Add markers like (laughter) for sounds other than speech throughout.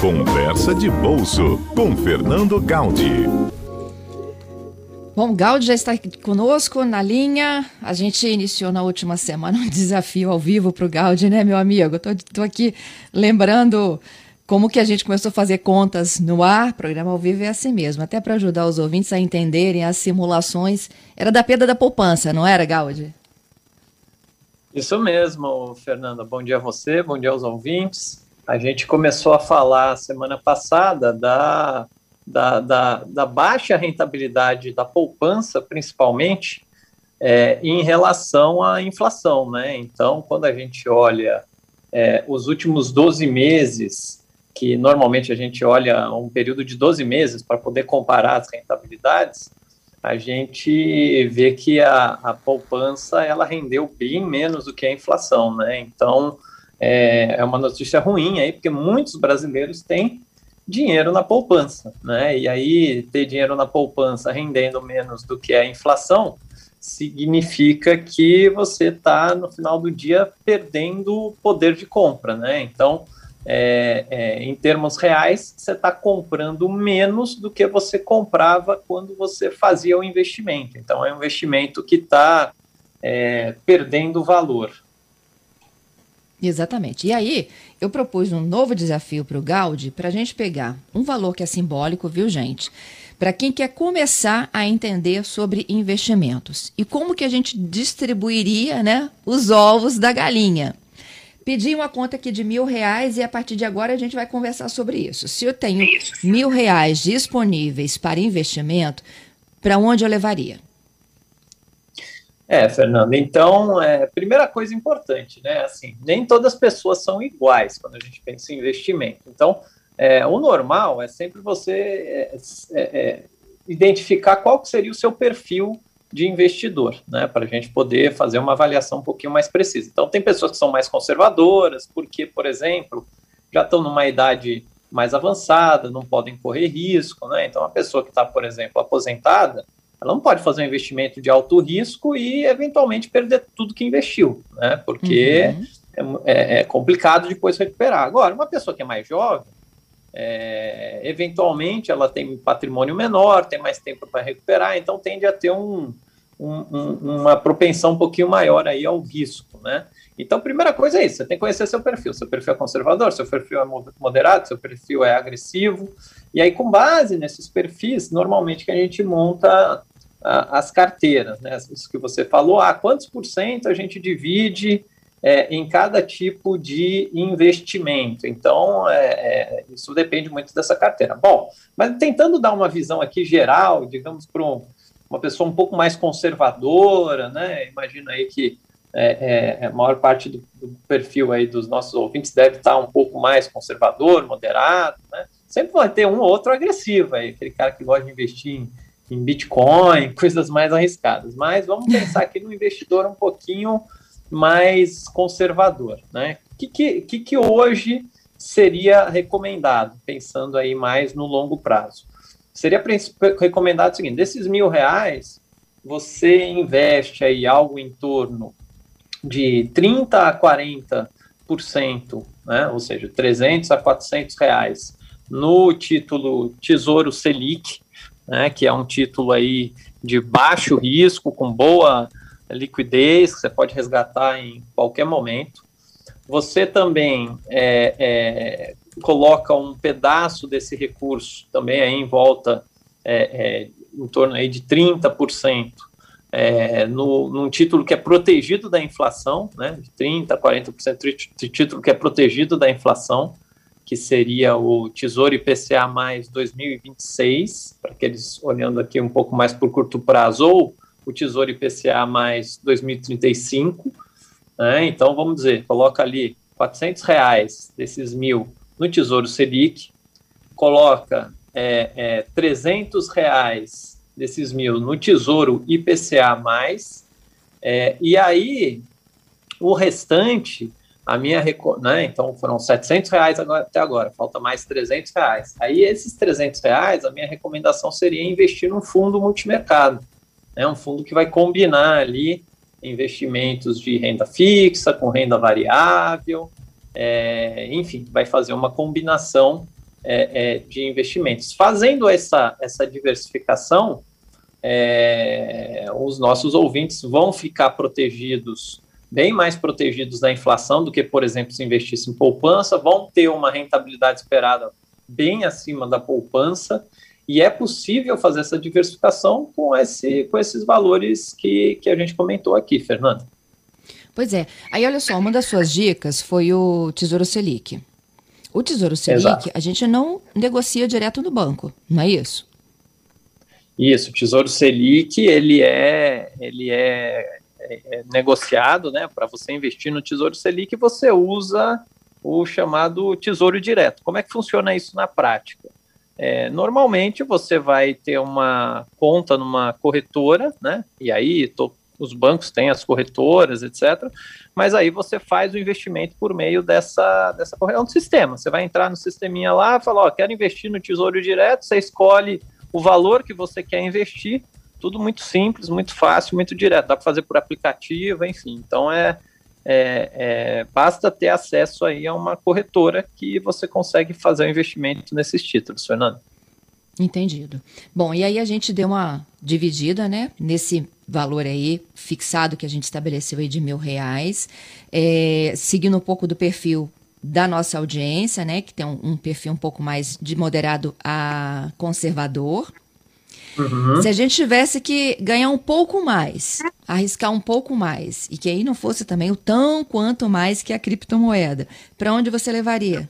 Conversa de Bolso com Fernando Gaudi. Bom, Gaudi já está aqui conosco na linha. A gente iniciou na última semana (laughs) um desafio ao vivo para o Gaudi, né, meu amigo? Estou aqui lembrando como que a gente começou a fazer contas no ar. Programa ao vivo é assim mesmo, até para ajudar os ouvintes a entenderem as simulações. Era da perda da poupança, não era, Gaudi? Isso mesmo, Fernanda. Bom dia a você, bom dia aos ouvintes. A gente começou a falar semana passada da, da, da, da baixa rentabilidade da poupança, principalmente, é, em relação à inflação. Né? Então, quando a gente olha é, os últimos 12 meses, que normalmente a gente olha um período de 12 meses para poder comparar as rentabilidades, a gente vê que a, a poupança ela rendeu bem menos do que a inflação, né? Então, é, é uma notícia ruim aí, porque muitos brasileiros têm dinheiro na poupança, né? E aí ter dinheiro na poupança rendendo menos do que a inflação significa que você está no final do dia perdendo poder de compra, né? Então, é, é, em termos reais, você está comprando menos do que você comprava quando você fazia o investimento. Então, é um investimento que está é, perdendo valor. Exatamente. E aí, eu propus um novo desafio para o Gaudi para a gente pegar um valor que é simbólico, viu, gente? Para quem quer começar a entender sobre investimentos e como que a gente distribuiria né, os ovos da galinha. Pedi uma conta aqui de mil reais e a partir de agora a gente vai conversar sobre isso. Se eu tenho mil reais disponíveis para investimento, para onde eu levaria? É, Fernando, então, é, primeira coisa importante, né, assim, nem todas as pessoas são iguais quando a gente pensa em investimento. Então, é, o normal é sempre você é, é, é identificar qual seria o seu perfil de investidor, né, para a gente poder fazer uma avaliação um pouquinho mais precisa. Então, tem pessoas que são mais conservadoras, porque, por exemplo, já estão numa idade mais avançada, não podem correr risco, né, então a pessoa que está, por exemplo, aposentada, ela não pode fazer um investimento de alto risco e eventualmente perder tudo que investiu, né? Porque uhum. é, é, complicado depois recuperar. Agora, uma pessoa que é mais jovem, é, eventualmente ela tem patrimônio menor, tem mais tempo para recuperar, então tende a ter um, um, um, uma propensão um pouquinho maior aí ao risco, né? Então, primeira coisa é isso, você tem que conhecer seu perfil. Seu perfil é conservador, seu perfil é moderado, seu perfil é agressivo. E aí, com base nesses perfis, normalmente que a gente monta as carteiras, né? Isso que você falou, ah, quantos por cento a gente divide é, em cada tipo de investimento. Então, é, é, isso depende muito dessa carteira. Bom, mas tentando dar uma visão aqui geral, digamos, para um, uma pessoa um pouco mais conservadora, né? Imagina aí que é, é, a maior parte do, do, perfil aí dos nossos ouvintes deve estar um pouco mais conservador, moderado, né? Sempre vai ter um ou outro agressivo aí, aquele cara que gosta de investir em em Bitcoin, (laughs) coisas mais arriscadas. Mas vamos pensar aqui no investidor um pouquinho mais conservador, né? O que, que, que hoje seria recomendado, pensando aí mais no longo prazo? Seria recomendado o seguinte, desses mil reais, você investe aí algo em torno de 30% a 40%, né? ou seja, 300 a 400 reais no título Tesouro Selic, né, que é um título aí de baixo risco, com boa liquidez, que você pode resgatar em qualquer momento. Você também é, é, coloca um pedaço desse recurso também aí em volta, é, é em torno aí de 30%, é, no, num título que é protegido da inflação, né, de 30%, 40% de título que é protegido da inflação, que seria o Tesouro IPCA mais 2026, para aqueles olhando aqui um pouco mais por curto prazo, ou o Tesouro IPCA mais 2035. Né? Então, vamos dizer, coloca ali 400 reais desses mil no Tesouro Selic, coloca é, é, 300 reais desses mil no Tesouro IPCA mais, é, e aí o restante a minha, né, então foram 700 reais agora, até agora, falta mais 300 reais. Aí esses 300 reais, a minha recomendação seria investir num fundo multimercado, né, um fundo que vai combinar ali investimentos de renda fixa com renda variável, é, enfim, vai fazer uma combinação é, é, de investimentos. Fazendo essa, essa diversificação, é, os nossos ouvintes vão ficar protegidos, bem mais protegidos da inflação do que, por exemplo, se investisse em poupança, vão ter uma rentabilidade esperada bem acima da poupança, e é possível fazer essa diversificação com, esse, com esses valores que, que a gente comentou aqui, Fernanda. Pois é. Aí, olha só, uma das suas dicas foi o Tesouro Selic. O Tesouro Selic, Exato. a gente não negocia direto no banco, não é isso? Isso, o Tesouro Selic, ele é, ele é, é, é negociado, né, para você investir no Tesouro Selic, você usa o chamado Tesouro Direto. Como é que funciona isso na prática? É, normalmente você vai ter uma conta numa corretora, né? E aí tô, os bancos têm as corretoras, etc. Mas aí você faz o investimento por meio dessa, dessa corretora. É um sistema. Você vai entrar no sisteminha lá, fala, ó, quero investir no Tesouro Direto, você escolhe o valor que você quer investir, tudo muito simples, muito fácil, muito direto. Dá para fazer por aplicativo, enfim. Então é, é, é, basta ter acesso aí a uma corretora que você consegue fazer o investimento nesses títulos, Fernando. Entendido. Bom, e aí a gente deu uma dividida, né, nesse valor aí fixado que a gente estabeleceu aí de mil reais, é, seguindo um pouco do perfil da nossa audiência, né, que tem um, um perfil um pouco mais de moderado a conservador. Uhum. Se a gente tivesse que ganhar um pouco mais, arriscar um pouco mais, e que aí não fosse também o tão quanto mais que a criptomoeda, para onde você levaria?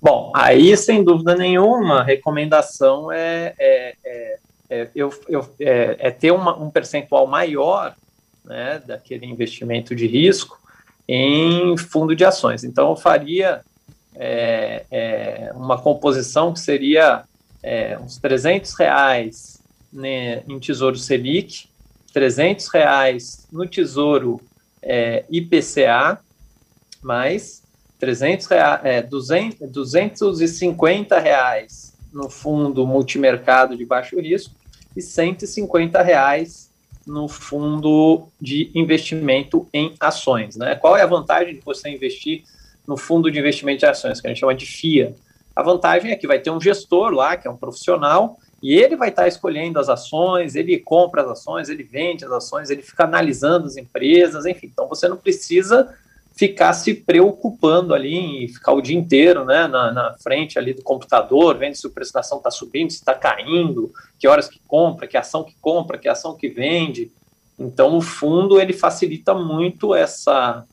Bom, aí sem dúvida nenhuma, a recomendação é, é, é, é eu, eu, é, é ter uma, um percentual maior né, daquele investimento de risco em fundo de ações. Então, eu faria é, é, uma composição que seria é, uns 300 reais né, em Tesouro Selic, 300 reais no Tesouro é, IPCA, mais 300 reais, é, 200, 250 reais no fundo multimercado de baixo risco e 150 reais no fundo de investimento em ações. Né? Qual é a vantagem de você investir no fundo de investimento de ações, que a gente chama de FIA? A vantagem é que vai ter um gestor lá, que é um profissional, e ele vai estar escolhendo as ações, ele compra as ações, ele vende as ações, ele fica analisando as empresas, enfim. Então você não precisa ficar se preocupando ali e ficar o dia inteiro né, na, na frente ali do computador, vendo se o preço da ação está subindo, se está caindo, que horas que compra, que ação que compra, que ação que vende. Então, o fundo ele facilita muito essa,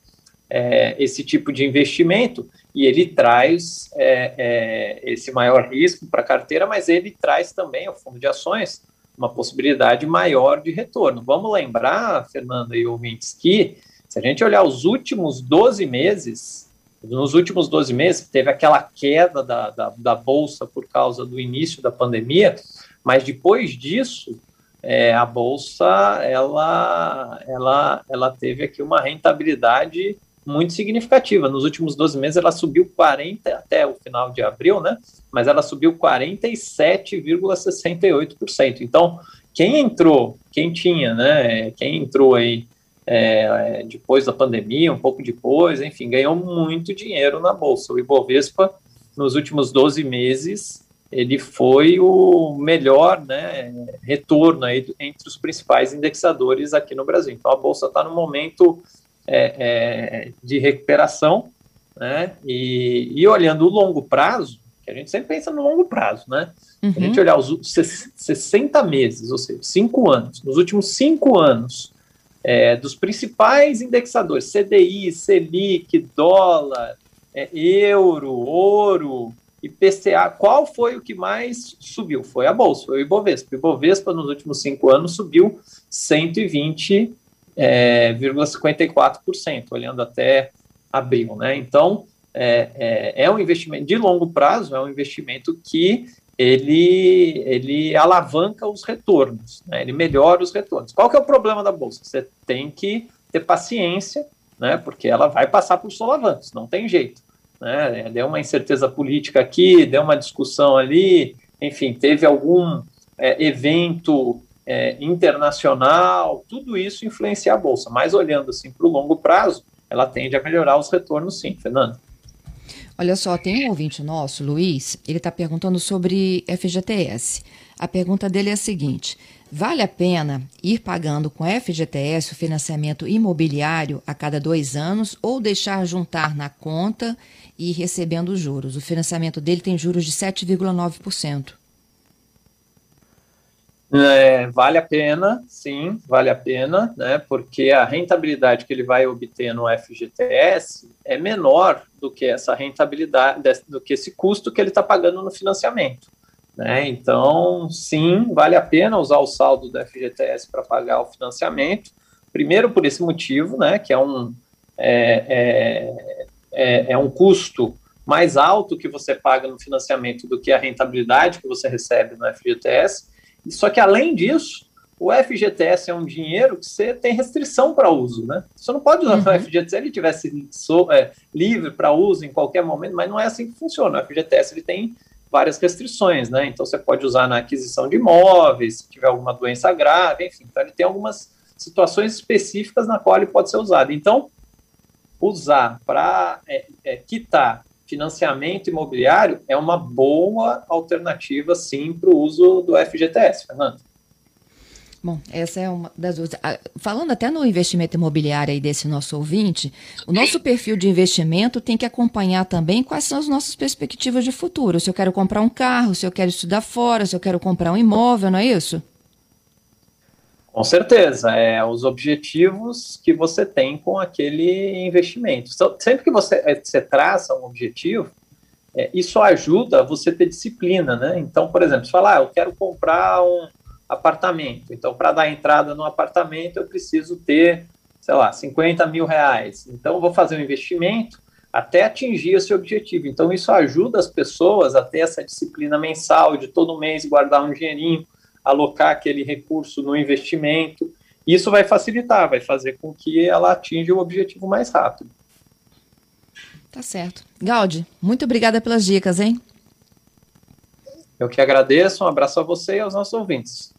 é, esse tipo de investimento e ele traz é, é, esse maior risco para a carteira, mas ele traz também, o fundo de ações, uma possibilidade maior de retorno. Vamos lembrar, Fernanda e ouvintes, que se a gente olhar os últimos 12 meses, nos últimos 12 meses, teve aquela queda da, da, da bolsa por causa do início da pandemia, mas depois disso, é, a bolsa ela, ela, ela teve aqui uma rentabilidade muito significativa. Nos últimos 12 meses, ela subiu 40 até o final de abril, né? Mas ela subiu 47,68%. Então, quem entrou, quem tinha, né? Quem entrou aí é, depois da pandemia, um pouco depois, enfim, ganhou muito dinheiro na Bolsa. O Ibovespa, nos últimos 12 meses, ele foi o melhor né, retorno aí entre os principais indexadores aqui no Brasil. Então, a Bolsa está no momento é, é, de recuperação, né, e, e, olhando o longo prazo, que a gente sempre pensa no longo prazo, né? Uhum. A gente olhar os 60 meses, ou seja, 5 anos, nos últimos 5 anos, é, dos principais indexadores, CDI, Selic, dólar, é, euro, ouro, IPCA, qual foi o que mais subiu? Foi a Bolsa, foi o Ibovespa. O Ibovespa, nos últimos cinco anos, subiu 120,54%, é, olhando até abril. Né? Então, é, é, é um investimento de longo prazo, é um investimento que ele, ele alavanca os retornos, né? ele melhora os retornos. Qual que é o problema da Bolsa? Você tem que ter paciência, né? porque ela vai passar por solavancos, não tem jeito. Né? Deu uma incerteza política aqui, deu uma discussão ali, enfim, teve algum é, evento é, internacional, tudo isso influencia a Bolsa, mas olhando assim para o longo prazo, ela tende a melhorar os retornos sim, Fernando. Olha só, tem um ouvinte nosso, Luiz, ele está perguntando sobre FGTS. A pergunta dele é a seguinte: vale a pena ir pagando com FGTS o financiamento imobiliário a cada dois anos ou deixar juntar na conta e ir recebendo os juros? O financiamento dele tem juros de 7,9%. É, vale a pena, sim, vale a pena, né? Porque a rentabilidade que ele vai obter no FGTS é menor do que essa rentabilidade, do que esse custo que ele está pagando no financiamento. Né? Então, sim, vale a pena usar o saldo do FGTS para pagar o financiamento. Primeiro por esse motivo, né? Que é um é, é, é, é um custo mais alto que você paga no financiamento do que a rentabilidade que você recebe no FGTS. Só que, além disso, o FGTS é um dinheiro que você tem restrição para uso, né? Você não pode usar uhum. o FGTS se ele tivesse so, é, livre para uso em qualquer momento, mas não é assim que funciona. O FGTS ele tem várias restrições, né? Então você pode usar na aquisição de imóveis, se tiver alguma doença grave, enfim. Então ele tem algumas situações específicas na qual ele pode ser usado. Então, usar para é, é, quitar financiamento imobiliário é uma boa alternativa, sim, para o uso do FGTS, Fernando. Bom, essa é uma das duas. Falando até no investimento imobiliário aí desse nosso ouvinte, o nosso perfil de investimento tem que acompanhar também quais são as nossas perspectivas de futuro. Se eu quero comprar um carro, se eu quero estudar fora, se eu quero comprar um imóvel, não é isso? Com certeza, é os objetivos que você tem com aquele investimento. Sempre que você, é, você traça um objetivo, é, isso ajuda você ter disciplina, né? Então, por exemplo, se falar, ah, eu quero comprar um apartamento, então para dar entrada no apartamento eu preciso ter, sei lá, 50 mil reais. Então, eu vou fazer um investimento até atingir esse objetivo. Então, isso ajuda as pessoas a ter essa disciplina mensal de todo mês guardar um dinheirinho alocar aquele recurso no investimento. Isso vai facilitar, vai fazer com que ela atinja o objetivo mais rápido. Tá certo. Gaudi, muito obrigada pelas dicas, hein? Eu que agradeço, um abraço a você e aos nossos ouvintes.